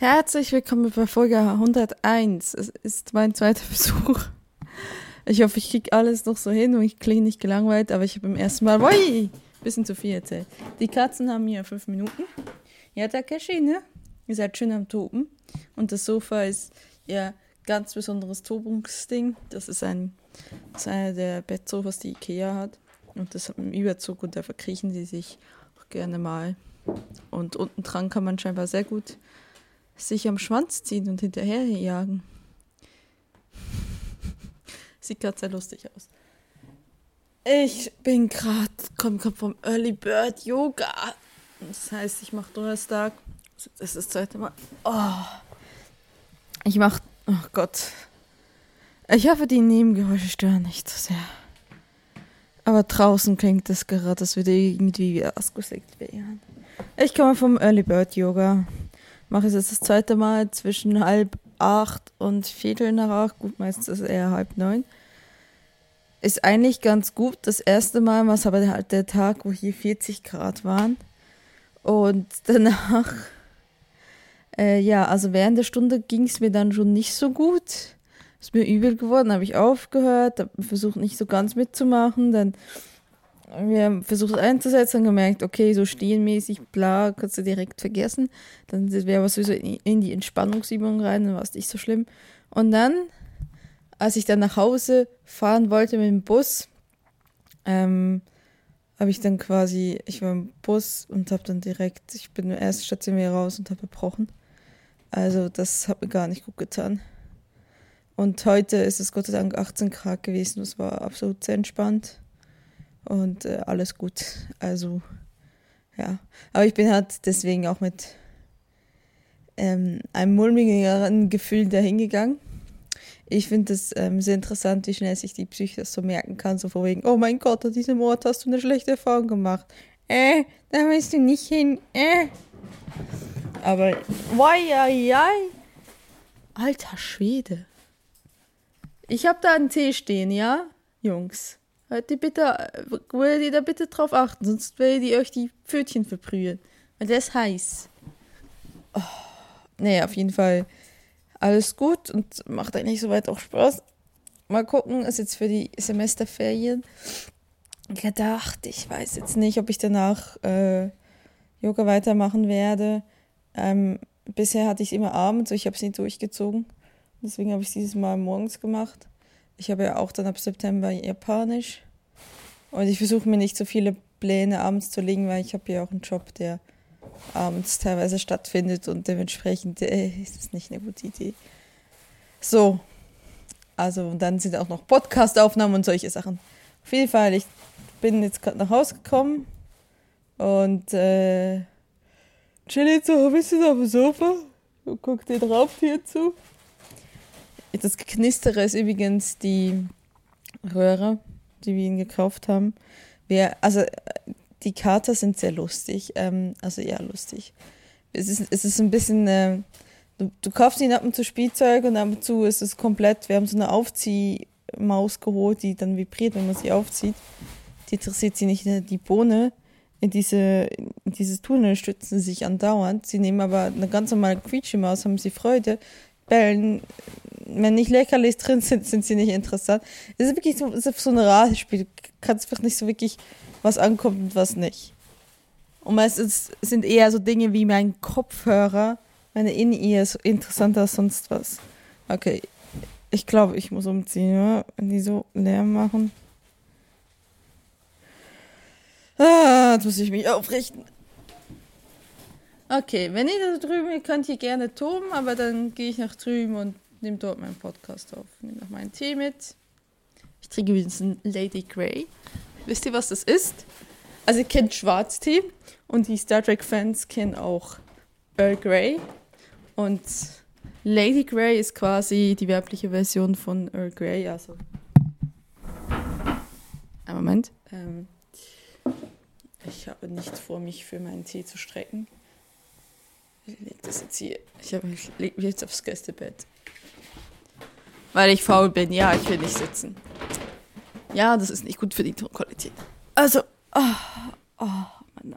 Herzlich willkommen bei Folge 101. Es ist mein zweiter Besuch. Ich hoffe, ich kriege alles noch so hin und ich klinge nicht gelangweilt, aber ich habe beim ersten Mal, woi, bisschen zu viel erzählt. Die Katzen haben hier fünf Minuten. Ja, Takeshi, ne? Ihr seid schön am Toben. Und das Sofa ist ja ganz besonderes Tobungsding. Das ist ein, das ist einer der Bettsofas, die Ikea hat. Und das hat einen Überzug und da verkriechen sie sich auch gerne mal. Und unten dran kann man scheinbar sehr gut sich am Schwanz ziehen und hinterherjagen. Sieht gerade sehr lustig aus. Ich bin gerade, komme gerade vom Early Bird Yoga. Das heißt, ich mache Donnerstag. Das ist das zweite Mal. Oh. Ich mache, oh Gott. Ich hoffe, die Nebengeräusche stören nicht so sehr. Aber draußen klingt das gerade, als würde irgendwie ausgesägt werden. Ich komme vom Early Bird Yoga. Mache es jetzt das zweite Mal zwischen halb acht und Viertel nach acht. Gut, meistens ist es eher halb neun. Ist eigentlich ganz gut. Das erste Mal war es aber halt der Tag, wo hier 40 Grad waren. Und danach, äh, ja, also während der Stunde ging es mir dann schon nicht so gut. Ist mir übel geworden, habe ich aufgehört, habe versucht nicht so ganz mitzumachen. Dann wir haben versucht einzusetzen und gemerkt, okay, so stehenmäßig, bla, kannst du direkt vergessen. Dann wäre was sowieso in die Entspannungsübung rein, dann war es nicht so schlimm. Und dann, als ich dann nach Hause fahren wollte mit dem Bus, ähm, habe ich dann quasi, ich war im Bus und habe dann direkt, ich bin nur erste Station wieder raus und habe gebrochen. Also das hat mir gar nicht gut getan. Und heute ist es Gott sei Dank 18 Grad gewesen, das war absolut sehr entspannt und äh, alles gut. Also, ja. Aber ich bin halt deswegen auch mit ähm, einem mulmigeren Gefühl dahingegangen. Ich finde es ähm, sehr interessant, wie schnell sich die Psyche das so merken kann, so vor wegen, oh mein Gott, an diesem Ort hast du eine schlechte Erfahrung gemacht. Äh, da willst du nicht hin, äh. Aber, wai, wai, wai. Alter Schwede. Ich hab da einen Tee stehen, ja, Jungs? Hört die bitte, würdet ihr da bitte drauf achten, sonst werdet ihr euch die Pfötchen verbrühen. Weil der ist heiß. Oh, nee, auf jeden Fall alles gut und macht eigentlich soweit auch Spaß. Mal gucken, ist jetzt für die Semesterferien gedacht. Ich weiß jetzt nicht, ob ich danach äh, Yoga weitermachen werde. Ähm, bisher hatte ich es immer abends, ich habe es nicht durchgezogen. Deswegen habe ich es dieses Mal morgens gemacht ich habe ja auch dann ab September Japanisch. Und ich versuche mir nicht so viele Pläne abends zu legen, weil ich habe ja auch einen Job, der abends teilweise stattfindet und dementsprechend äh, ist es nicht eine gute Idee. So. Also, und dann sind auch noch Podcast-Aufnahmen und solche Sachen. Auf jeden Fall, ich bin jetzt gerade nach Hause gekommen und äh, chill jetzt so ein bisschen auf dem Sofa und guck dir drauf hier zu. Das Geknistere ist übrigens die Röhre, die wir ihnen gekauft haben. Wir, also die Kater sind sehr lustig. Ähm, also ja, lustig. Es ist, es ist ein bisschen. Äh, du, du kaufst ihnen ab und zu Spielzeug und ab und zu ist es komplett. Wir haben so eine Aufziehmaus geholt, die dann vibriert, wenn man sie aufzieht. Die interessiert sie nicht die Bohne. In, diese, in dieses Tunnel stützen sie sich andauernd. Sie nehmen aber eine ganz normale Quietschemaus, haben sie Freude, bellen wenn nicht Leckerlis drin sind, sind sie nicht interessant. Es ist wirklich so, ist so ein Ratespiel. Du kannst einfach nicht so wirklich, was ankommt und was nicht. Und meistens sind eher so Dinge wie mein Kopfhörer, meine In-Ears interessanter als sonst was. Okay, ich glaube, ich muss umziehen, oder? wenn die so Lärm machen. Ah, jetzt muss ich mich aufrichten. Okay, wenn ihr da drüben, könnt ihr gerne toben, aber dann gehe ich nach drüben und nehme dort meinen Podcast auf. Nehme noch meinen Tee mit. Ich trinke übrigens einen Lady Grey. Wisst ihr, was das ist? Also ihr kennt Schwarztee und die Star Trek-Fans kennen auch Earl Grey. Und Lady Grey ist quasi die weibliche Version von Earl Grey. Also. Ein Moment. Ähm, ich habe nicht vor, mich für meinen Tee zu strecken. Ich lege das jetzt hier. Ich, ich lege mich jetzt aufs Gästebett. Weil ich faul bin. Ja, ich will nicht sitzen. Ja, das ist nicht gut für die Tonqualität. Also, oh, oh, Mann.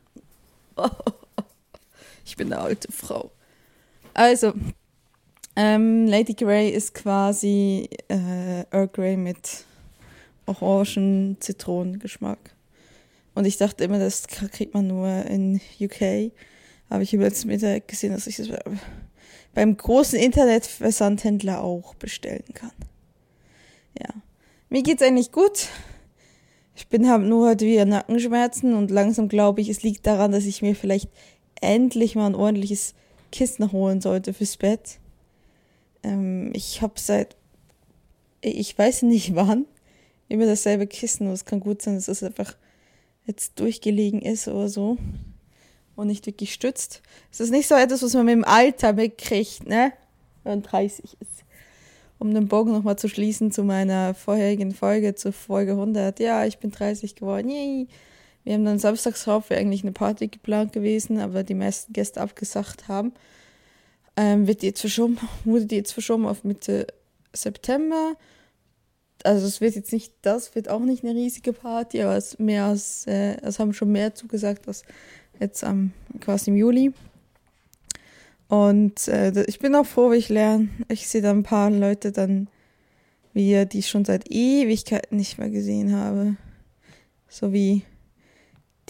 Oh, ich bin eine alte Frau. Also, ähm, Lady Grey ist quasi äh, Earl Grey mit Orangen-Zitronengeschmack. Und ich dachte immer, das kriegt man nur in UK. Aber ich habe jetzt Mittag gesehen, dass ich das beim großen Internetversandhändler auch bestellen kann. Ja. Mir geht's eigentlich gut. Ich bin habe nur heute wieder Nackenschmerzen und langsam glaube ich, es liegt daran, dass ich mir vielleicht endlich mal ein ordentliches Kissen holen sollte fürs Bett. Ähm, ich habe seit ich weiß nicht wann immer dasselbe Kissen. Es kann gut sein, dass es einfach jetzt durchgelegen ist oder so und nicht wirklich stützt. Es ist nicht so etwas, was man mit dem Alter mitkriegt, ne? Wenn man 30 ist. Um den Bogen nochmal zu schließen zu meiner vorherigen Folge, zur Folge 100. Ja, ich bin 30 geworden. Yay. Wir haben dann samstags drauf eigentlich eine Party geplant gewesen, aber die meisten Gäste abgesagt haben. Ähm, wird jetzt verschoben, wurde die jetzt verschoben auf Mitte September also es wird jetzt nicht, das wird auch nicht eine riesige Party, aber es mehr als, äh, es haben schon mehr zugesagt als jetzt am quasi im Juli. Und äh, ich bin auch froh, wie ich lerne. Ich sehe da ein paar Leute dann wieder, die ich schon seit Ewigkeiten nicht mehr gesehen habe. So wie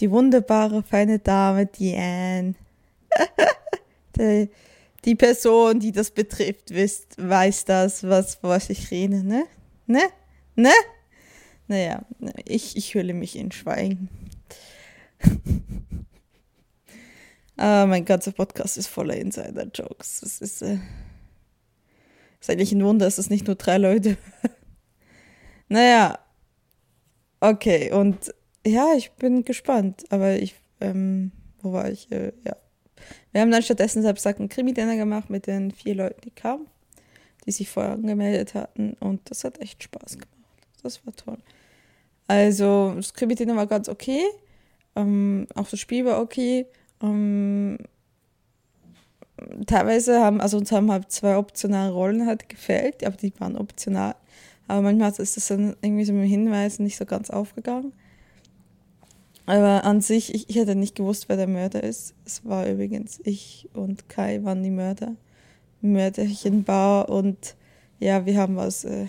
die wunderbare, feine Dame Diane. die, die Person, die das betrifft, wisst, weiß das, was, was ich rede, ne? Ne? Ne? Naja, ich, ich hülle mich in Schweigen. ah, mein ganzer Podcast ist voller Insider-Jokes. Das ist, äh, ist eigentlich ein Wunder, dass es nicht nur drei Leute. naja. Okay, und ja, ich bin gespannt. Aber ich, ähm, wo war ich? Äh, ja. Wir haben dann stattdessen selbst einen Krimi-Dinner gemacht mit den vier Leuten, die kamen, die sich vorher angemeldet hatten. Und das hat echt Spaß gemacht. Das war toll. Also, das Krimi-Dinner war ganz okay. Ähm, auch das Spiel war okay. Ähm, teilweise haben, also uns haben halt zwei optionale Rollen halt gefällt, aber die waren optional. Aber manchmal ist das dann irgendwie so mit dem Hinweis nicht so ganz aufgegangen. Aber an sich, ich, ich hätte nicht gewusst, wer der Mörder ist. Es war übrigens ich und Kai waren die Mörder. Mörderchenbar und ja, wir haben was äh,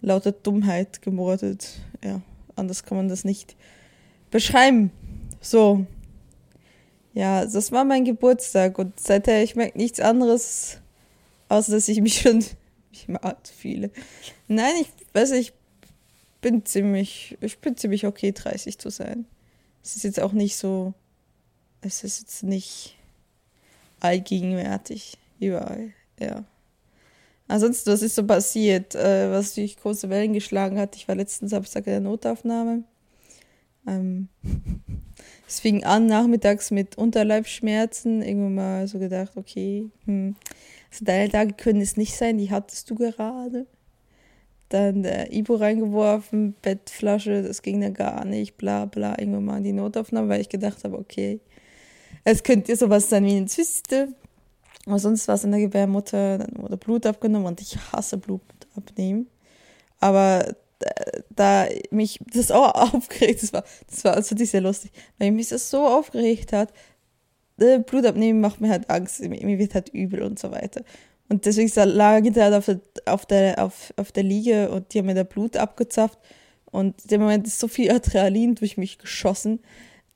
lauter Dummheit gemordet. Ja, anders kann man das nicht beschreiben. So. Ja, das war mein Geburtstag und seither ich merke nichts anderes, außer dass ich mich schon ich alt fühle. Nein, ich weiß ich bin ziemlich ich bin ziemlich okay 30 zu sein. Es ist jetzt auch nicht so es ist jetzt nicht allgegenwärtig überall. Ja. Ansonsten, was ist so passiert, äh, was durch große Wellen geschlagen hat? Ich war letzten Samstag in der Notaufnahme. Ähm, es fing an nachmittags mit Unterleibschmerzen. Irgendwann mal so gedacht, okay, hm, also deine Tage können es nicht sein, die hattest du gerade. Dann äh, Ibo reingeworfen, Bettflasche, das ging dann gar nicht, bla bla. Irgendwann mal in die Notaufnahme, weil ich gedacht habe, okay, es könnte sowas sein wie eine Zyste. Aber sonst war es in der Gebärmutter, dann wurde Blut abgenommen und ich hasse Blut abnehmen. Aber da mich das auch aufgeregt, das war, das war also sehr lustig, weil mich das so aufgeregt hat, äh, Blut abnehmen macht mir halt Angst, mir wird halt übel und so weiter. Und deswegen lag ich halt auf der, auf der, auf, auf der Liege und die haben mir da Blut abgezapft. Und in dem Moment ist so viel Adrenalin durch mich geschossen,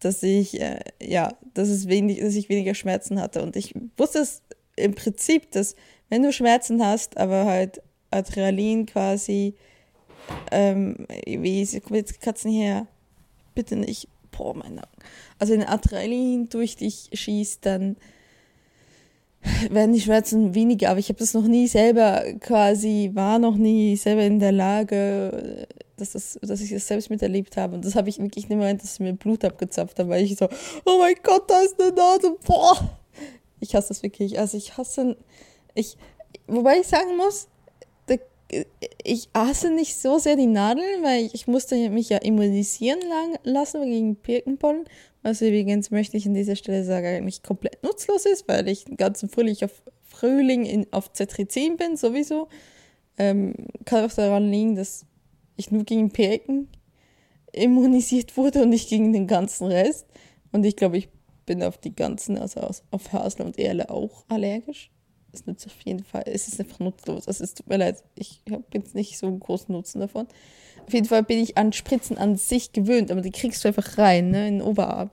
dass ich, äh, ja, dass es wenig, dass ich weniger Schmerzen hatte. Und ich wusste es im Prinzip, dass wenn du Schmerzen hast, aber halt Adrenalin quasi, ähm, wie kommt jetzt Katzen her? Bitte nicht, boah, mein Nacken. Also wenn Adrenalin durch dich schießt, dann werden die Schmerzen weniger, aber ich habe das noch nie selber quasi, war noch nie selber in der Lage, dass, das, dass ich das selbst miterlebt habe. Und das habe ich wirklich nicht mehr, dass sie mir Blut abgezapft haben, weil ich so, oh mein Gott, da ist eine Nase, boah. Ich hasse das wirklich. Also ich hasse, ich, wobei ich sagen muss, ich hasse nicht so sehr die Nadeln, weil ich, ich musste mich ja immunisieren lassen gegen Birkenpollen, was übrigens möchte ich an dieser Stelle sagen, eigentlich komplett nutzlos ist, weil ich den ganzen Frühling auf, Frühling in, auf Cetrizin bin, sowieso. Ähm, kann auch daran liegen, dass ich nur gegen Birken immunisiert wurde und nicht gegen den ganzen Rest. Und ich glaube, ich bin auf die ganzen, also auf Hasel und Erle auch allergisch. Es nützt auf jeden Fall, es ist einfach nutzlos. Also es tut mir leid, ich habe jetzt nicht so einen großen Nutzen davon. Auf jeden Fall bin ich an Spritzen an sich gewöhnt, aber die kriegst du einfach rein, ne, in den Oberarm.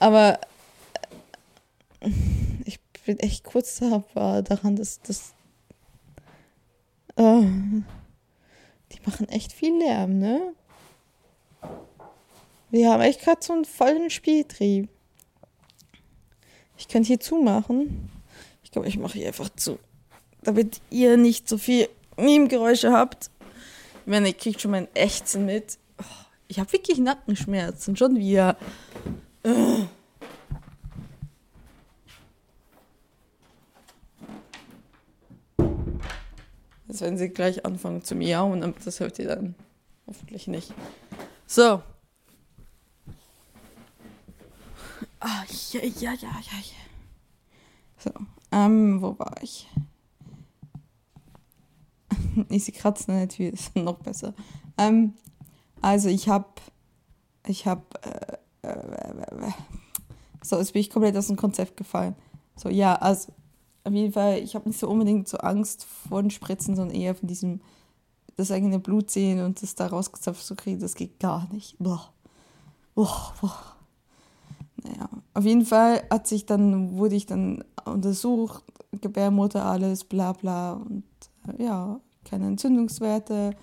Aber äh, ich bin echt kurz daran, dass das. Oh, die machen echt viel Lärm, ne? Wir haben echt gerade so einen vollen Spieltrieb. Ich könnte hier zumachen. Ich glaube, ich mache hier einfach zu. Damit ihr nicht so viel Nebengeräusche habt. Ich meine, ihr kriegt schon mein Ächzen mit. Oh, ich habe wirklich Nackenschmerzen. Schon wieder. Uh. Jetzt werden sie gleich anfangen zu miauen, aber das hört ihr dann hoffentlich nicht. So, Ah, ja, ja, ja, ja, ja. So, ähm, wo war ich? ich sie kratzen nicht viel, ist noch besser. Ähm, also ich hab, ich hab, äh, äh, äh, äh, so, jetzt bin ich komplett aus dem Konzept gefallen. So, ja, also, auf jeden Fall, ich habe nicht so unbedingt so Angst vor den Spritzen, sondern eher von diesem, das eigene Blut sehen und das da rausgezapft zu kriegen, das geht gar nicht. Boah. Boah, boah. Naja, auf jeden Fall hat sich dann, wurde ich dann untersucht, Gebärmutter, alles, bla bla. Und äh, ja, keine Entzündungswerte,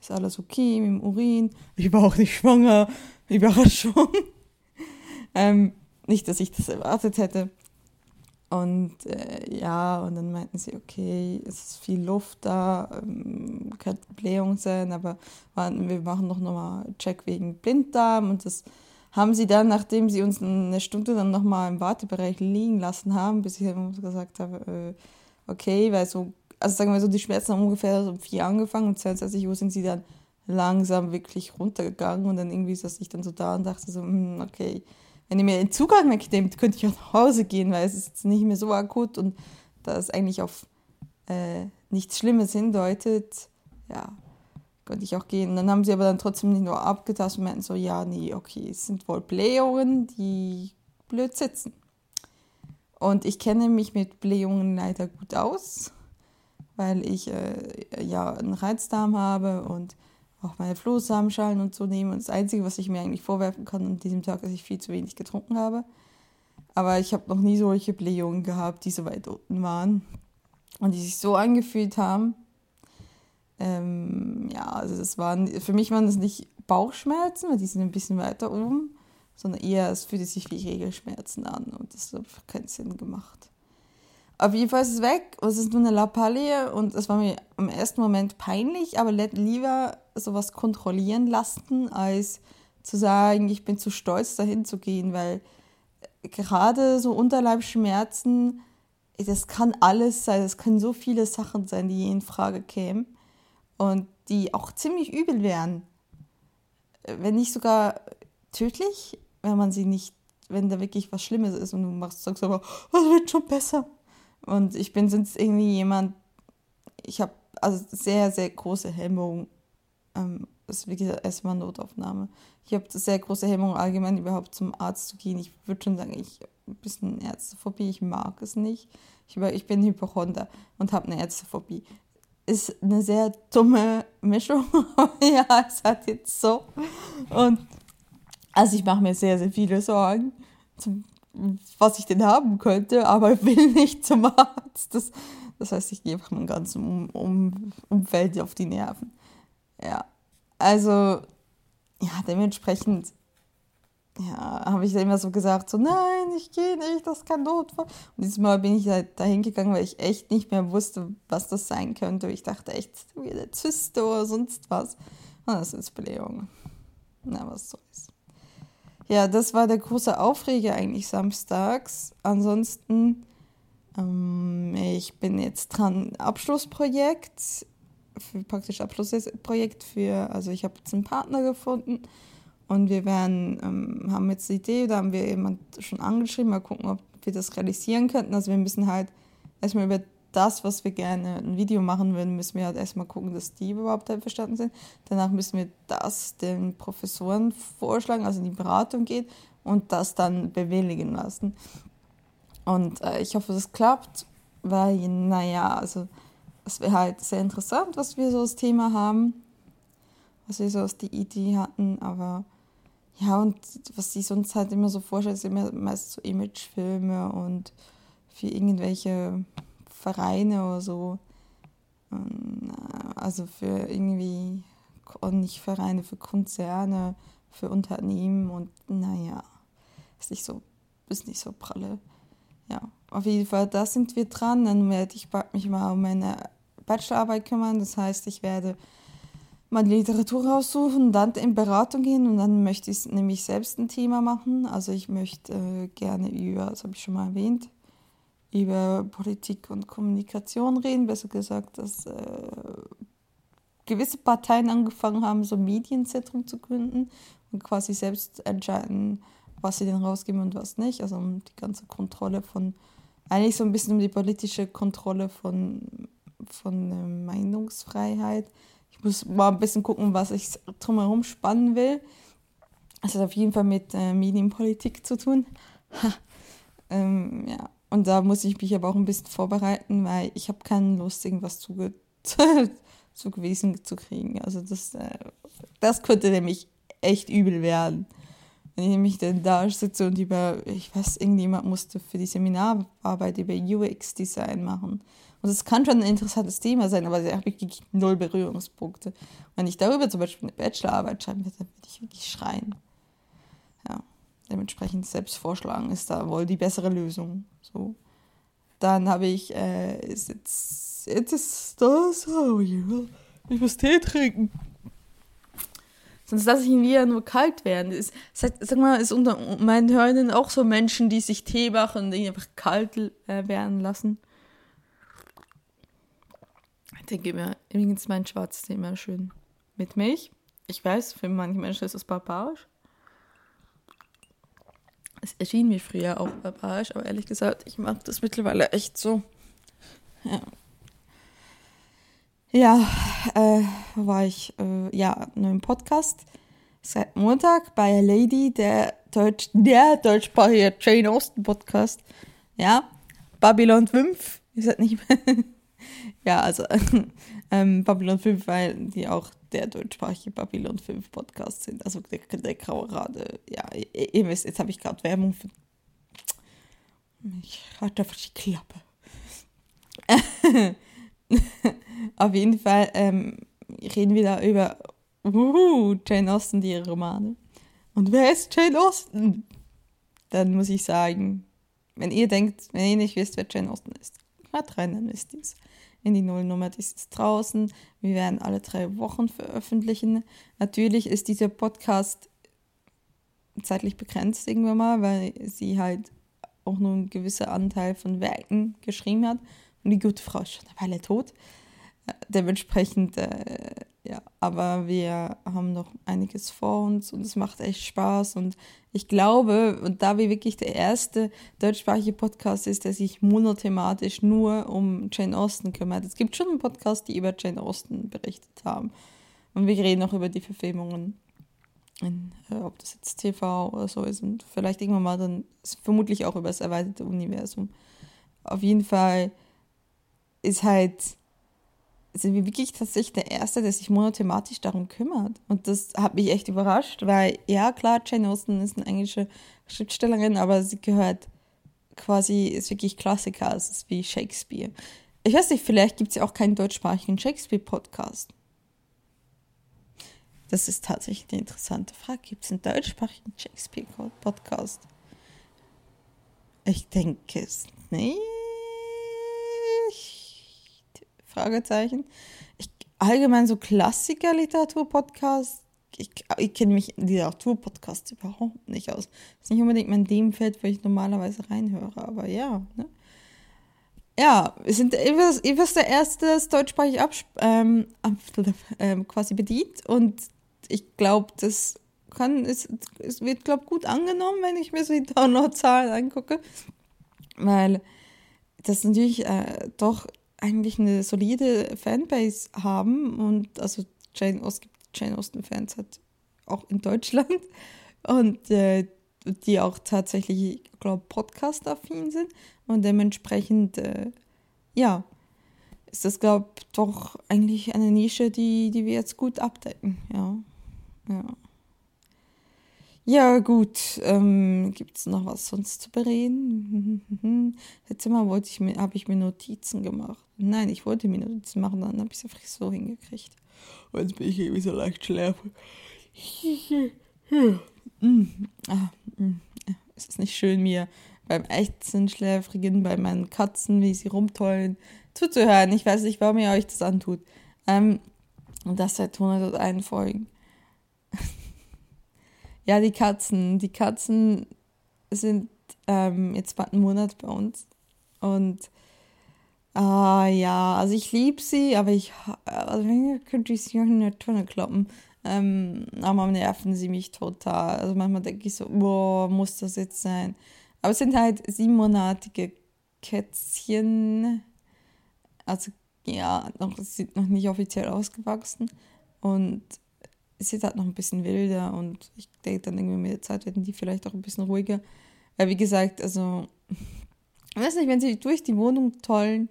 ist alles okay mit dem Urin. Ich war auch nicht schwanger, Überraschung. ähm, nicht, dass ich das erwartet hätte. Und äh, ja, und dann meinten sie, okay, es ist viel Luft da, ähm, könnte Blähung sein, aber wir machen noch nochmal Check wegen Blinddarm und das haben sie dann, nachdem sie uns eine Stunde dann nochmal im Wartebereich liegen lassen haben, bis ich dann gesagt habe, äh, okay, weil so, also sagen wir so, die Schmerzen haben ungefähr um vier angefangen und 22 Uhr sind sie dann langsam wirklich runtergegangen und dann irgendwie saß ich dann so da und dachte so, hm, okay, wenn ihr mir den Zugang wegnehmt, könnte ich auch nach Hause gehen, weil es ist jetzt nicht mehr so akut und da es eigentlich auf äh, nichts Schlimmes hindeutet, ja, könnte ich auch gehen. Dann haben sie aber dann trotzdem nicht nur abgetastet und meinten so, ja, nee, okay, es sind wohl Blähungen, die blöd sitzen. Und ich kenne mich mit Blähungen leider gut aus, weil ich äh, ja einen Reizdarm habe und auch meine Flohsamenschalen und so nehme. Und das Einzige, was ich mir eigentlich vorwerfen kann an diesem Tag, dass ich viel zu wenig getrunken habe. Aber ich habe noch nie solche Blähungen gehabt, die so weit unten waren und die sich so angefühlt haben, ähm, ja, also das waren, für mich waren das nicht Bauchschmerzen, weil die sind ein bisschen weiter oben, sondern eher, es fühlte sich wie Regelschmerzen an und das hat keinen Sinn gemacht. Auf jeden Fall ist es weg und es ist nur eine Lappalie und es war mir im ersten Moment peinlich, aber lieber sowas kontrollieren lassen, als zu sagen, ich bin zu stolz dahin zu gehen, weil gerade so Unterleibschmerzen, das kann alles sein, das können so viele Sachen sein, die in Frage kämen und die auch ziemlich übel wären. Wenn nicht sogar tödlich, wenn man sie nicht, wenn da wirklich was Schlimmes ist und du machst, sagst aber, oh, das wird schon besser. Und ich bin sonst irgendwie jemand, ich habe also sehr, sehr große Hemmung, ähm, das ist gesagt erstmal Notaufnahme. Ich habe sehr große Hemmung allgemein überhaupt zum Arzt zu gehen. Ich würde schon sagen, ich ein bisschen Ärztephobie, ich mag es nicht. Ich, ich bin Hypochonder und habe eine Ärztephobie ist eine sehr dumme Mischung. ja, es hat jetzt so. Und also ich mache mir sehr, sehr viele Sorgen, zum, was ich denn haben könnte, aber will nicht zum Arzt. Das, das heißt, ich gehe einfach meinem ganzen um, um, Umfeld auf die Nerven. Ja, also ja, dementsprechend ja, habe ich immer so gesagt, so nein, ich gehe nicht, das kann Notfall. Und dieses Mal bin ich halt dahin gegangen, weil ich echt nicht mehr wusste, was das sein könnte. Ich dachte echt, wie eine Zyste oder sonst was. Und das ist Blähung. Na, was soll's. Ja, das war der große Aufreger eigentlich samstags. Ansonsten, ähm, ich bin jetzt dran, Abschlussprojekt, für, praktisch Abschlussprojekt für, also ich habe jetzt einen Partner gefunden und wir werden, ähm, haben jetzt die Idee, da haben wir jemand schon angeschrieben, mal gucken, ob wir das realisieren könnten. Also wir müssen halt erstmal über das, was wir gerne ein Video machen würden, müssen wir halt erstmal gucken, dass die überhaupt einverstanden sind. Danach müssen wir das den Professoren vorschlagen, also in die Beratung geht und das dann bewilligen lassen. Und äh, ich hoffe, das klappt, weil, naja, also es wäre halt sehr interessant, was wir so als Thema haben, was wir so als die Idee hatten, aber ja, und was sie sonst halt immer so vorstellen, sind immer meist so Imagefilme und für irgendwelche Vereine oder so. Also für irgendwie, und nicht Vereine, für Konzerne, für Unternehmen und naja, ist nicht so, ist nicht so pralle. Ja, auf jeden Fall, da sind wir dran. Dann werde ich mich mal um meine Bachelorarbeit kümmern. Das heißt, ich werde mal Literatur raussuchen, dann in Beratung gehen und dann möchte ich nämlich selbst ein Thema machen. Also ich möchte äh, gerne über, das habe ich schon mal erwähnt, über Politik und Kommunikation reden. Besser gesagt, dass äh, gewisse Parteien angefangen haben, so Medienzentrum zu gründen und quasi selbst entscheiden, was sie denn rausgeben und was nicht. Also um die ganze Kontrolle von, eigentlich so ein bisschen um die politische Kontrolle von, von äh, Meinungsfreiheit. Muss mal ein bisschen gucken, was ich drumherum spannen will. Es hat auf jeden Fall mit äh, Medienpolitik zu tun. ähm, ja. Und da muss ich mich aber auch ein bisschen vorbereiten, weil ich habe keine Lust, irgendwas zuge zugewiesen zu kriegen. Also das, äh, das könnte nämlich echt übel werden. Wenn ich nämlich dann da sitze und über, ich weiß, irgendjemand musste für die Seminararbeit über UX-Design machen. Und das kann schon ein interessantes Thema sein, aber da habe ich wirklich null Berührungspunkte. Wenn ich darüber zum Beispiel eine Bachelorarbeit schreiben würde, dann würde ich wirklich schreien. Ja, dementsprechend selbst vorschlagen ist da wohl die bessere Lösung. So. Dann habe ich, äh, ist jetzt, jetzt ist das, oh, ich muss Tee trinken. Sonst lasse ich ihn wieder nur kalt werden. Ist, sag mal, ist unter meinen Hörern auch so Menschen, die sich Tee machen und ihn einfach kalt äh, werden lassen? Ich denke mir, übrigens mein schwarzes Tee immer schön mit Milch. Ich weiß, für manche Menschen ist das barbarisch. Es erschien mir früher auch barbarisch, aber ehrlich gesagt, ich mag das mittlerweile echt so. Ja, ja, äh, war ich äh, ja nur im Podcast seit Montag bei Lady, der Deutsch, der deutschsprachige Jane Austen Podcast. Ja, Babylon 5. Ihr seid nicht mehr. ja, also ähm, Babylon 5, weil die auch der deutschsprachige Babylon 5 Podcast sind. Also der, der graue Rade. Ja, ihr wisst, jetzt habe ich gerade Werbung für. Ich hatte einfach die Klappe. Auf jeden Fall ähm, reden wir da über uh, Jane Austen, die Romane. Und wer ist Jane Austen? Dann muss ich sagen, wenn ihr denkt, wenn ihr nicht wisst, wer Jane Austen ist, hört rein, dann wisst ihr es. In die Nullnummer, ist draußen. Wir werden alle drei Wochen veröffentlichen. Natürlich ist dieser Podcast zeitlich begrenzt irgendwann mal, weil sie halt auch nur einen gewissen Anteil von Werken geschrieben hat. Und die gute Frau ist schon eine Weile tot. Dementsprechend, äh, ja, aber wir haben noch einiges vor uns und es macht echt Spaß. Und ich glaube, und da wir wirklich der erste deutschsprachige Podcast ist, der sich monothematisch nur um Jane Austen kümmert. Es gibt schon einen Podcast, die über Jane Austen berichtet haben. Und wir reden auch über die Verfilmungen. In, äh, ob das jetzt TV oder so ist und vielleicht irgendwann mal dann vermutlich auch über das erweiterte Universum. Auf jeden Fall ist halt sind wir wirklich tatsächlich der Erste, der sich monothematisch darum kümmert. Und das hat mich echt überrascht, weil, ja, klar, Jane Austen ist eine englische Schriftstellerin, aber sie gehört quasi, ist wirklich Klassiker, es ist wie Shakespeare. Ich weiß nicht, vielleicht gibt es ja auch keinen deutschsprachigen Shakespeare-Podcast. Das ist tatsächlich eine interessante Frage. Gibt es einen deutschsprachigen Shakespeare-Podcast? Ich denke es nicht. Fragezeichen. Ich, allgemein so Klassiker-Literatur-Podcasts. Ich, ich kenne mich in Literatur-Podcasts überhaupt nicht aus. Das ist nicht unbedingt mein Themenfeld, wo ich normalerweise reinhöre, aber ja, ne? Ja, wir sind ihr der Erste, das deutschsprachig ähm, ähm, quasi bedient und ich glaube, das kann, es, es wird, glaube gut angenommen, wenn ich mir so die Downloadzahlen angucke, weil das natürlich äh, doch eigentlich eine solide Fanbase haben und also Jane, gibt Jane Austen-Fans halt auch in Deutschland und äh, die auch tatsächlich, ich glaube, Podcast-affin sind und dementsprechend, äh, ja, ist das, glaube ich, doch eigentlich eine Nische, die, die wir jetzt gut abdecken, ja. Ja. Ja, gut. Ähm, Gibt es noch was sonst zu bereden? Letztes Mal wollte ich mir, habe ich mir Notizen gemacht. Nein, ich wollte mir Notizen machen, dann habe ich es einfach so hingekriegt. Und jetzt bin ich irgendwie so leicht schlafen. mm, ah, mm. Es ist nicht schön, mir beim echten Schläfrigen, bei meinen Katzen, wie sie rumtollen, zuzuhören. Ich weiß nicht, warum ihr euch das antut. Ähm, und das seit 101 Folgen. Ja, die Katzen. Die Katzen sind ähm, jetzt bald einen Monat bei uns. Und ah ja, also ich liebe sie, aber ich also könnte ich sie auch in der Tonne kloppen. Ähm, aber nerven sie mich total. Also manchmal denke ich so, boah, muss das jetzt sein? Aber es sind halt siebenmonatige Kätzchen. Also ja, noch, sind noch nicht offiziell ausgewachsen. Und ist halt noch ein bisschen wilder und ich denke dann irgendwie mit der Zeit werden die vielleicht auch ein bisschen ruhiger. Weil wie gesagt, also, ich weiß nicht, wenn sie durch die Wohnung tollen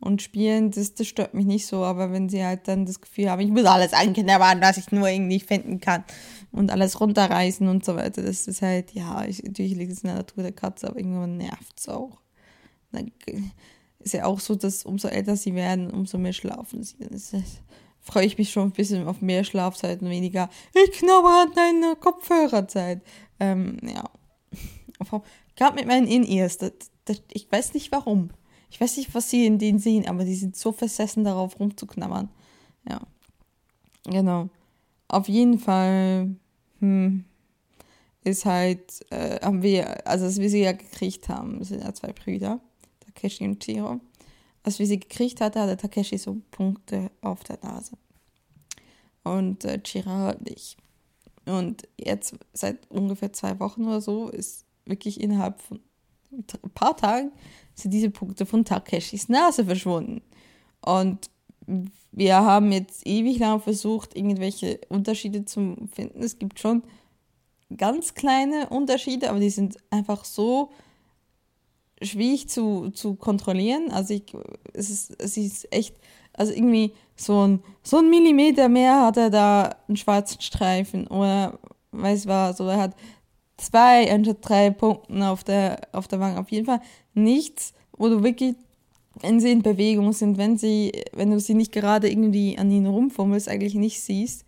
und spielen, das, das stört mich nicht so, aber wenn sie halt dann das Gefühl haben, ich muss alles anknabbern, was ich nur irgendwie finden kann und alles runterreißen und so weiter, das ist halt, ja, ich, natürlich liegt es in der Natur der Katze, aber irgendwann nervt es auch. Dann ist ja auch so, dass umso älter sie werden, umso mehr schlafen sie. Das ist, freue ich mich schon ein bisschen auf mehr Schlafzeit und weniger, ich knabber an deine Kopfhörerzeit. Ähm, ja. Gerade mit meinen In-Ears, ich weiß nicht warum. Ich weiß nicht, was sie in denen sehen, aber die sind so versessen darauf rumzuknabbern. Ja. Genau. Auf jeden Fall hm, ist halt, äh, haben wir, also als wir sie ja gekriegt haben, sind ja zwei Brüder, Takeshi und Chiro als wir sie gekriegt hatte, hatte Takeshi so Punkte auf der Nase. Und äh, Chira nicht. Und jetzt seit ungefähr zwei Wochen oder so ist wirklich innerhalb von ein paar Tagen sind diese Punkte von Takeshis Nase verschwunden. Und wir haben jetzt ewig lang versucht, irgendwelche Unterschiede zu finden. Es gibt schon ganz kleine Unterschiede, aber die sind einfach so schwierig zu, zu kontrollieren. Also ich, es, ist, es ist echt, also irgendwie so ein, so ein Millimeter mehr hat er da einen schwarzen Streifen oder weiß was, so er hat zwei anstatt drei Punkten auf der, auf der Wange. Auf jeden Fall nichts, wo du wirklich, wenn sie in Bewegung sind, wenn sie, wenn du sie nicht gerade irgendwie an ihnen rumfummelst, eigentlich nicht siehst.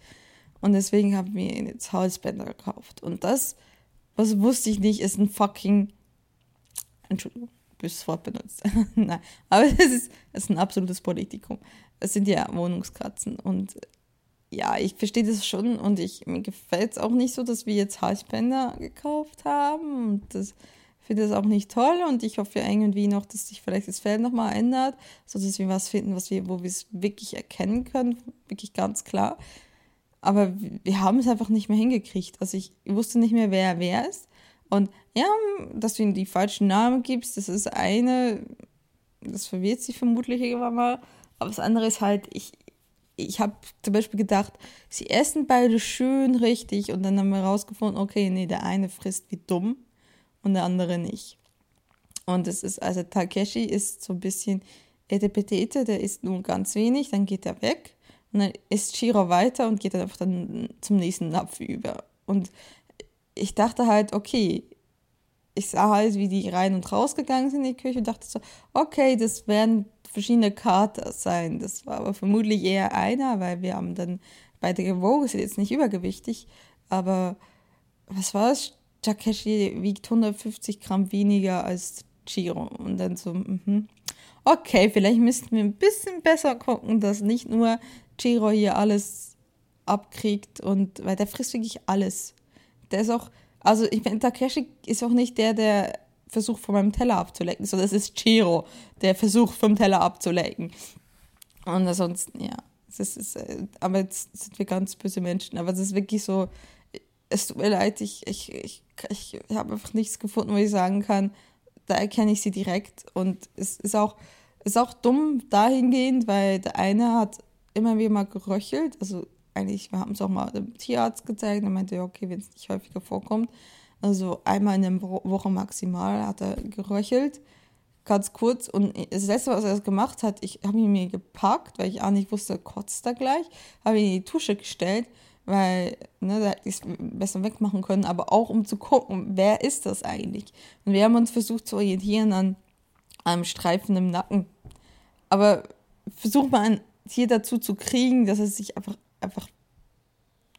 Und deswegen haben wir jetzt Halsbänder gekauft. Und das, was wusste ich nicht, ist ein fucking Entschuldigung, böses Wort benutzt. Nein, aber es ist, ist ein absolutes Politikum. Es sind ja Wohnungskratzen und ja, ich verstehe das schon und ich, mir gefällt es auch nicht so, dass wir jetzt Halsbänder gekauft haben und das finde das auch nicht toll und ich hoffe irgendwie noch, dass sich vielleicht das Feld nochmal ändert, sodass wir was finden, was wir, wo wir es wirklich erkennen können, wirklich ganz klar. Aber wir haben es einfach nicht mehr hingekriegt. Also ich wusste nicht mehr, wer wer ist. Und ja, dass du ihnen die falschen Namen gibst, das ist eine, das verwirrt sie vermutlich irgendwann mal. Aber das andere ist halt, ich, ich habe zum Beispiel gedacht, sie essen beide schön richtig und dann haben wir rausgefunden, okay, nee, der eine frisst wie dumm und der andere nicht. Und es ist, also Takeshi ist so ein bisschen Etepetete, der isst nur ganz wenig, dann geht er weg und dann isst Shiro weiter und geht dann einfach dann zum nächsten Napf über. Und ich dachte halt, okay, ich sah halt, wie die rein und rausgegangen sind in die Küche und dachte so, okay, das werden verschiedene Kater sein. Das war aber vermutlich eher einer, weil wir haben dann beide gewogen, sind jetzt nicht übergewichtig, aber was war es? Takeshi wiegt 150 Gramm weniger als Chiro. Und dann so, mh. okay, vielleicht müssten wir ein bisschen besser gucken, dass nicht nur Chiro hier alles abkriegt und, weil der frisst wirklich alles der ist auch, also ich meine, Takeshi ist auch nicht der, der versucht, von meinem Teller abzulecken, sondern es ist Chiro, der versucht, vom Teller abzulecken. Und ansonsten, ja, das ist, äh, aber jetzt sind wir ganz böse Menschen, aber es ist wirklich so, es tut mir leid, ich, ich, ich, ich habe einfach nichts gefunden, wo ich sagen kann, da erkenne ich sie direkt und es ist auch, ist auch dumm dahingehend, weil der eine hat immer wieder mal geröchelt. Also eigentlich, wir haben es auch mal dem Tierarzt gezeigt und meinte, okay, wenn es nicht häufiger vorkommt, also einmal in der Woche maximal hat er geröchelt, ganz kurz. Und das letzte, was er gemacht hat, ich habe ihn mir gepackt, weil ich auch nicht wusste, kotzt er gleich, habe ihn in die Tusche gestellt, weil, ne, da hätte ich es besser wegmachen können, aber auch um zu gucken, wer ist das eigentlich? Und wir haben uns versucht zu orientieren an einem Streifen im Nacken. Aber versucht mal ein Tier dazu zu kriegen, dass es sich einfach, einfach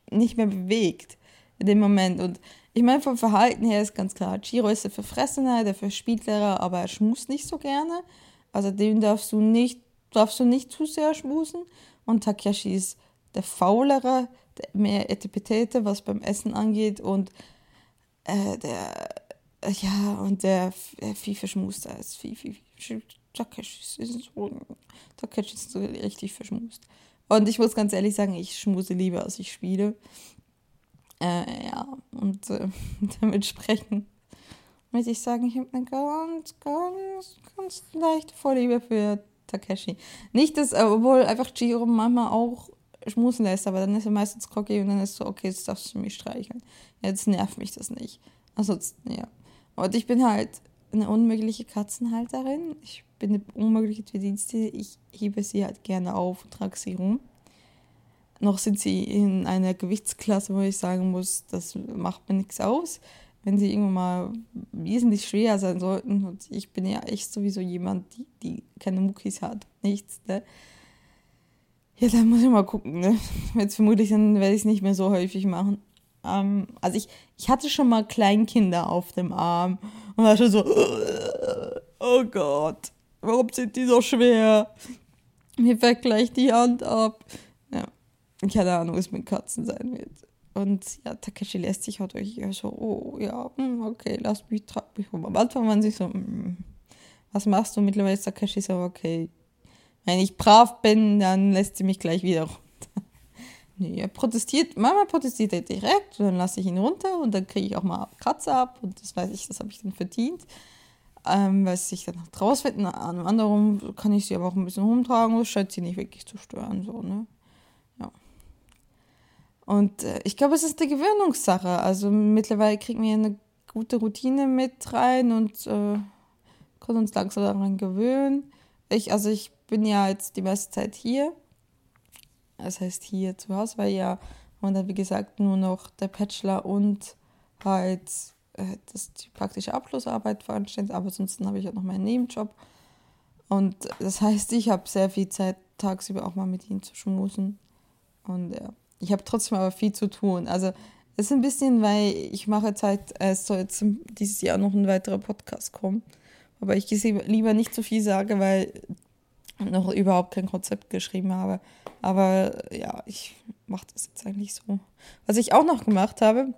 nicht mehr bewegt in dem Moment. Und ich meine, vom Verhalten her ist ganz klar, Chiro ist der Verfressener, der Verspielterer, aber er schmust nicht so gerne. Also dem darfst du nicht, darfst du nicht zu sehr schmusen. Und Takeshi ist der Faulere, der mehr Etipetete, was beim Essen angeht. Und äh, der, äh, ja, und der, der viel verschmuster ist. Viel, viel, viel. Takeshi ist so, Takeshi ist so richtig verschmust. Und ich muss ganz ehrlich sagen, ich schmuse lieber, als ich spiele. Äh, ja, und äh, dementsprechend muss ich sagen, ich habe eine ganz, ganz, ganz leichte Vorliebe für Takeshi. Nicht, dass, obwohl einfach Jiro manchmal auch schmusen lässt, aber dann ist er meistens cocky und dann ist so, okay, jetzt darfst du mich streicheln. Jetzt nervt mich das nicht. Ansonsten, ja. Und ich bin halt eine unmögliche Katzenhalterin. Ich bin eine unmögliche Bedienste. Ich hebe sie halt gerne auf und trage sie rum noch sind sie in einer Gewichtsklasse, wo ich sagen muss, das macht mir nichts aus. Wenn sie irgendwann mal wesentlich schwerer sein sollten, und ich bin ja echt sowieso jemand, die, die keine Muckis hat, nichts, ne? Ja, dann muss ich mal gucken, ne? Jetzt vermutlich, dann werde ich es nicht mehr so häufig machen. Ähm, also ich, ich hatte schon mal Kleinkinder auf dem Arm und war schon so, oh Gott, warum sind die so schwer? Mir fällt gleich die Hand ab keine Ahnung, was mit Katzen sein wird. Und ja, Takeshi lässt sich halt euch so, oh ja, hm, okay, lass mich, trag mich rum. Am Anfang waren sie so, hm, was machst du? Mittlerweile ist Takeshi so, okay, wenn ich brav bin, dann lässt sie mich gleich wieder runter. Nee, er protestiert, Mama protestiert er direkt, dann lasse ich ihn runter und dann kriege ich auch mal Katze ab und das weiß ich, das habe ich dann verdient. Ähm, weil sie sich dann noch draus finden. An anderen kann ich sie aber auch ein bisschen rumtragen, das scheint sie nicht wirklich zu stören, so, ne? Und äh, ich glaube, es ist eine Gewöhnungssache. Also mittlerweile kriegen wir eine gute Routine mit rein und äh, können uns langsam daran gewöhnen. Ich, also ich bin ja jetzt die meiste Zeit hier. Das heißt hier zu Hause, weil ja und dann wie gesagt nur noch der Bachelor und halt äh, das, die praktische Abschlussarbeit veranstaltet, aber ansonsten habe ich auch noch meinen Nebenjob. Und das heißt, ich habe sehr viel Zeit tagsüber auch mal mit ihnen zu schmusen. Und ja, ich habe trotzdem aber viel zu tun. Also es ist ein bisschen, weil ich mache Zeit, es soll jetzt dieses Jahr noch ein weiterer Podcast kommen. Aber ich lieber nicht zu viel sage, weil noch überhaupt kein Konzept geschrieben habe. Aber ja, ich mache das jetzt eigentlich so. Was ich auch noch gemacht habe,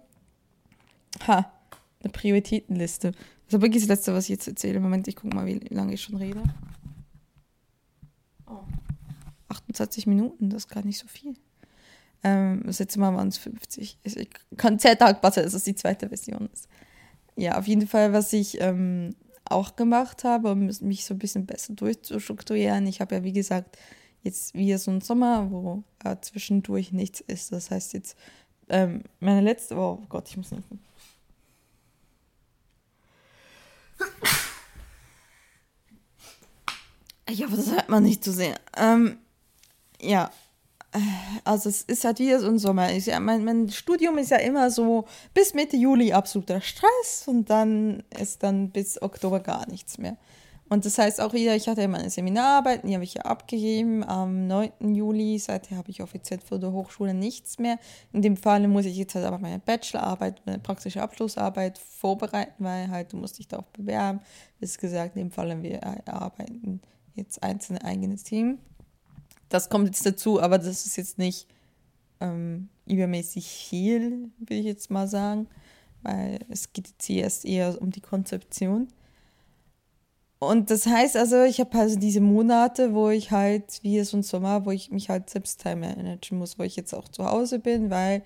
ha, eine Prioritätenliste. Das ist aber wirklich das Letzte, was ich jetzt erzähle. Moment, ich gucke mal, wie lange ich schon rede. Oh. 28 Minuten, das ist gar nicht so viel. Ähm, das letzte Mal waren es 50. Ich kann sehr dankbar sein, dass es die zweite Version ist. Ja, auf jeden Fall, was ich ähm, auch gemacht habe, um mich so ein bisschen besser durchzustrukturieren. Ich habe ja, wie gesagt, jetzt wieder so einen Sommer, wo äh, zwischendurch nichts ist. Das heißt jetzt, ähm, meine letzte, oh Gott, ich muss nicht. Ich hoffe, das hört man nicht zu sehr. Ähm, ja, also es ist halt wieder so ein Sommer. Ich, mein, mein Studium ist ja immer so bis Mitte Juli absoluter Stress und dann ist dann bis Oktober gar nichts mehr. Und das heißt auch wieder, ich hatte ja meine Seminararbeiten, die habe ich ja abgegeben am 9. Juli. Seither habe ich offiziell für die Hochschule nichts mehr. In dem Fall muss ich jetzt halt aber meine Bachelorarbeit, meine praktische Abschlussarbeit vorbereiten, weil halt du musst dich darauf bewerben. Wie gesagt, in dem Fall wir arbeiten jetzt einzelne eigenes Team das kommt jetzt dazu, aber das ist jetzt nicht ähm, übermäßig viel, will ich jetzt mal sagen, weil es geht jetzt hier erst eher um die Konzeption. Und das heißt also, ich habe also diese Monate, wo ich halt, wie es und Sommer, wo ich mich halt selbst time managen muss, wo ich jetzt auch zu Hause bin, weil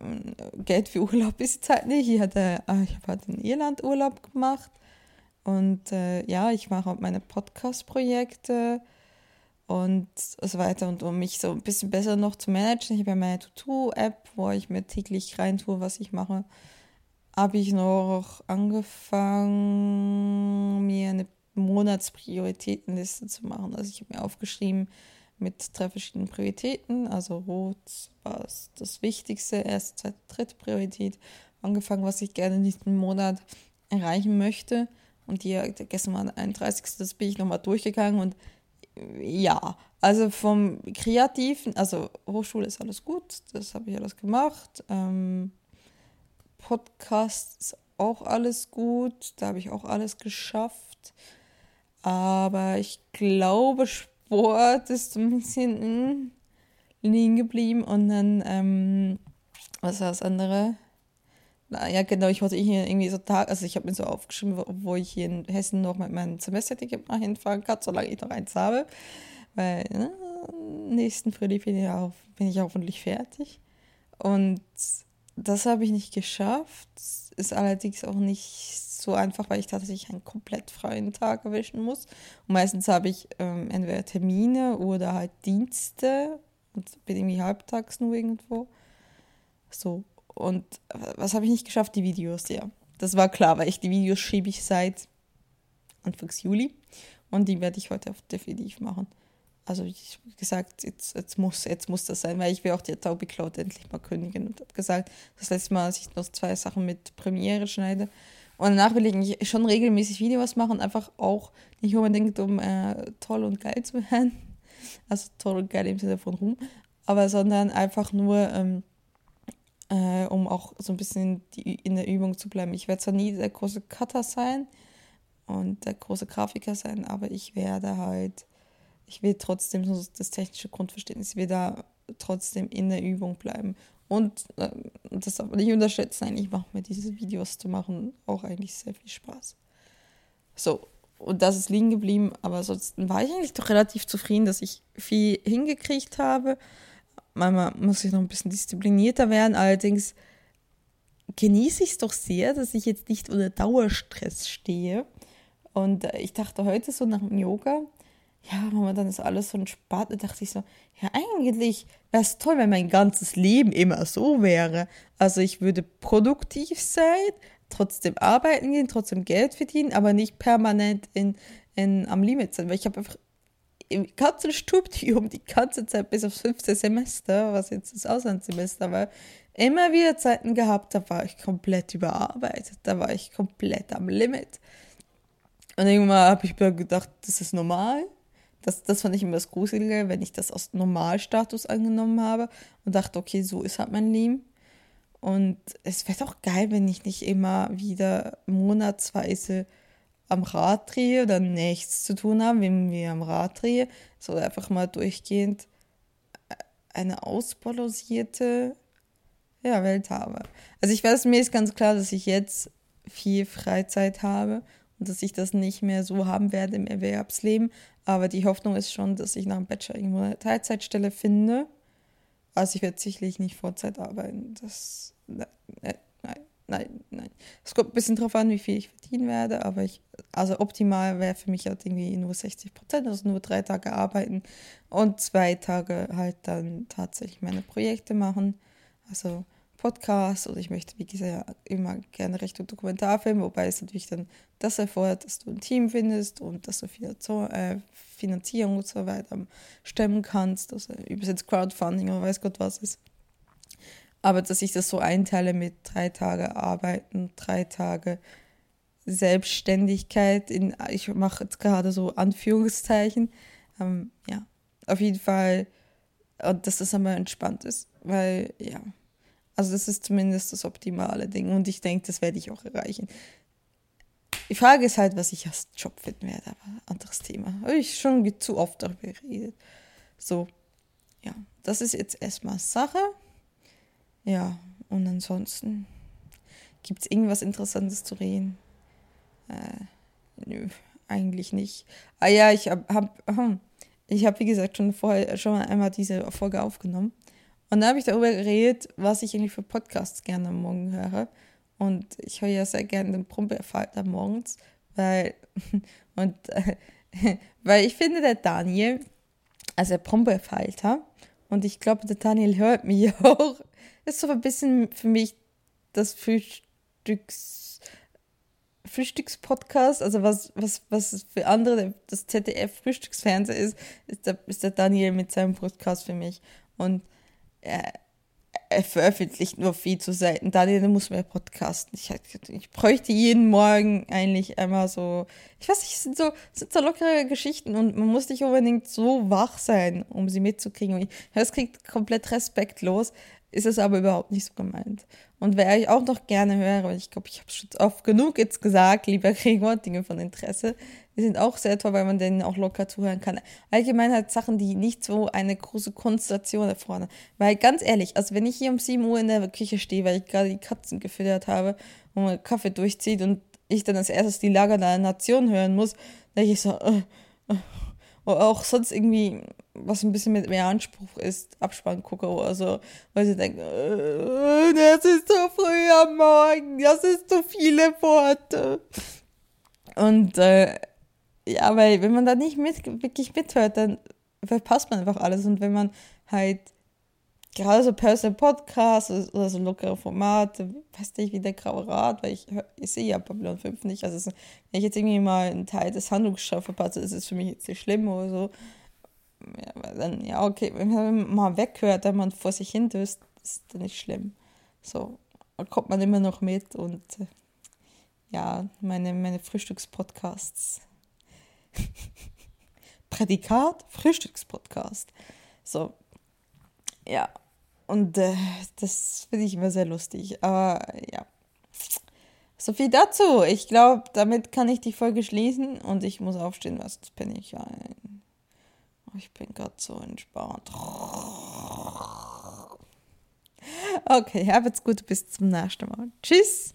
äh, Geld für Urlaub ist jetzt halt nicht. Ich hatte, äh, ich habe halt in Irland Urlaub gemacht Und äh, ja, ich mache auch meine Podcast-Projekte und so weiter. Und um mich so ein bisschen besser noch zu managen, ich habe ja meine To-Do-App, wo ich mir täglich reintue, was ich mache, habe ich noch angefangen, mir eine Monatsprioritätenliste zu machen. Also ich habe mir aufgeschrieben mit drei verschiedenen Prioritäten. Also rot war das Wichtigste, erste, zweite, dritte Priorität. Angefangen, was ich gerne in diesem Monat erreichen möchte. Und hier, gestern war der 31. Das bin ich nochmal durchgegangen und ja, also vom Kreativen, also Hochschule ist alles gut, das habe ich alles gemacht. Ähm, Podcast ist auch alles gut, da habe ich auch alles geschafft. Aber ich glaube, Sport ist ein bisschen hm, liegen geblieben und dann, ähm, was war das andere? Ja, genau, ich wollte hier irgendwie so Tag, also ich habe mir so aufgeschrieben, wo ich hier in Hessen noch mit meinem Semesterticket mal hinfahren kann, solange ich noch eins habe. Weil ne, nächsten Frühling bin ich, auch, bin ich hoffentlich fertig. Und das habe ich nicht geschafft. Ist allerdings auch nicht so einfach, weil ich tatsächlich einen komplett freien Tag erwischen muss. Und meistens habe ich ähm, entweder Termine oder halt Dienste und bin irgendwie halbtags nur irgendwo. So, und was habe ich nicht geschafft? Die Videos, ja. Das war klar, weil ich die Videos schiebe ich seit Anfangs Juli. Und die werde ich heute definitiv machen. Also ich habe gesagt, jetzt, jetzt, muss, jetzt muss das sein, weil ich will auch die Adobe Cloud endlich mal kündigen. Und habe gesagt, das letzte Mal, dass ich noch zwei Sachen mit Premiere schneide. Und danach will ich schon regelmäßig Videos machen, einfach auch nicht unbedingt, um äh, toll und geil zu werden. Also toll und geil im Sinne von Ruhm. Aber sondern einfach nur, ähm, äh, um auch so ein bisschen die, in der Übung zu bleiben. Ich werde zwar nie der große Cutter sein und der große Grafiker sein, aber ich werde halt, ich will trotzdem so das technische Grundverständnis, ich will da trotzdem in der Übung bleiben. Und äh, das aber nicht unterschätzen, eigentlich macht mir diese Videos zu machen auch eigentlich sehr viel Spaß. So, und das ist liegen geblieben, aber sonst war ich eigentlich doch relativ zufrieden, dass ich viel hingekriegt habe manchmal muss ich noch ein bisschen disziplinierter werden. Allerdings genieße ich es doch sehr, dass ich jetzt nicht unter Dauerstress stehe. Und äh, ich dachte heute so nach dem Yoga, ja, dann ist alles so entspannt. Da dachte ich so, ja, eigentlich wäre es toll, wenn mein ganzes Leben immer so wäre. Also ich würde produktiv sein, trotzdem arbeiten gehen, trotzdem Geld verdienen, aber nicht permanent in, in, am Limit sein. Weil ich habe einfach im ganzen Studium die ganze Zeit bis aufs fünfte Semester, was jetzt das Auslandssemester war, immer wieder Zeiten gehabt, da war ich komplett überarbeitet, da war ich komplett am Limit. Und irgendwann habe ich mir gedacht, das ist normal. Das, das fand ich immer das Gruselige, wenn ich das aus Normalstatus angenommen habe und dachte, okay, so ist halt mein Leben. Und es wäre doch geil, wenn ich nicht immer wieder monatsweise am Rad drehe oder nichts zu tun haben, wenn wir am Rad drehe, so einfach mal durchgehend äh, eine ausbalancierte ja, Welt habe. Also ich weiß, mir ist ganz klar, dass ich jetzt viel Freizeit habe und dass ich das nicht mehr so haben werde im Erwerbsleben. Aber die Hoffnung ist schon, dass ich nach dem Bachelor irgendwo eine Teilzeitstelle finde. Also ich werde sicherlich nicht Vollzeit arbeiten. Das, ne, nein, nein. Es kommt ein bisschen drauf an, wie viel ich verdienen werde, aber ich, also optimal wäre für mich halt irgendwie nur 60 Prozent, also nur drei Tage arbeiten und zwei Tage halt dann tatsächlich meine Projekte machen. Also Podcast oder ich möchte, wie gesagt, immer gerne Richtung Dokumentarfilm, wobei es natürlich dann das erfordert, dass du ein Team findest und dass du äh, Finanzierung und so weiter stemmen kannst, also übersetzt Crowdfunding oder weiß Gott was ist. Aber dass ich das so einteile mit drei Tage Arbeiten, drei Tage Selbstständigkeit, in, ich mache jetzt gerade so Anführungszeichen, ähm, ja, auf jeden Fall, dass das einmal entspannt ist, weil, ja, also das ist zumindest das optimale Ding und ich denke, das werde ich auch erreichen. Die Frage ist halt, was ich als Job finden werde, aber anderes Thema. Habe ich schon zu oft darüber geredet. So, ja, das ist jetzt erstmal Sache. Ja, und ansonsten gibt es irgendwas Interessantes zu reden? Äh, nö, eigentlich nicht. Ah ja, ich habe, hab, ich habe wie gesagt schon vorher schon einmal diese Folge aufgenommen. Und da habe ich darüber geredet, was ich eigentlich für Podcasts gerne am Morgen höre. Und ich höre ja sehr gerne den Prompefalter morgens. weil, und, äh, weil ich finde, der Daniel, also Brombeerfalter, und ich glaube, der Daniel hört mich auch, ist so ein bisschen für mich das Frühstücks, Frühstückspodcast, also was, was, was für andere das ZDF-Frühstücksfernsehen ist, ist der, ist der Daniel mit seinem Podcast für mich. Und er, er veröffentlicht nur viel zu selten. Daniel muss mehr podcasten. Ich, ich bräuchte jeden Morgen eigentlich einmal so, ich weiß nicht, es sind so, es sind so lockere Geschichten und man muss nicht unbedingt so wach sein, um sie mitzukriegen. Das klingt komplett respektlos, ist es aber überhaupt nicht so gemeint. Und wer ich auch noch gerne höre, und ich glaube, ich habe es schon oft genug jetzt gesagt, lieber Gregor, Dinge von Interesse, die sind auch sehr toll, weil man denen auch locker zuhören kann. Allgemein halt Sachen, die nicht so eine große Konstellation erfordern. Weil ganz ehrlich, also wenn ich hier um 7 Uhr in der Küche stehe, weil ich gerade die Katzen gefüttert habe und mein Kaffee durchzieht und ich dann als erstes die Lager der Nation hören muss, denke ich so, äh, äh, auch sonst irgendwie, was ein bisschen mit mehr Anspruch ist, Abspann gucke oder so, weil sie denken, äh, das ist so früh am Morgen, das ist so viele Worte. Und äh, ja, weil wenn man da nicht mit, wirklich mithört, dann verpasst man einfach alles. Und wenn man halt gerade so Personal Podcasts oder so lockere Formate, weiß nicht, wie der Graue Rat, weil ich, ich sehe ja Babylon 5 nicht. Also, wenn ich jetzt irgendwie mal einen Teil des Handlungsstoffs verpasse, ist es für mich jetzt nicht schlimm oder so. Ja, dann, ja, okay, wenn man mal weghört, wenn man vor sich hin döst, ist das nicht schlimm. So, da kommt man immer noch mit und äh, ja, meine, meine Frühstückspodcasts Prädikat, Frühstückspodcast. So, ja. Und äh, das finde ich immer sehr lustig. Aber ja. So viel dazu. Ich glaube, damit kann ich die Folge schließen und ich muss aufstehen, was bin ich ein. Ich bin gerade so entspannt. Okay, habt's gut, bis zum nächsten Mal. Tschüss.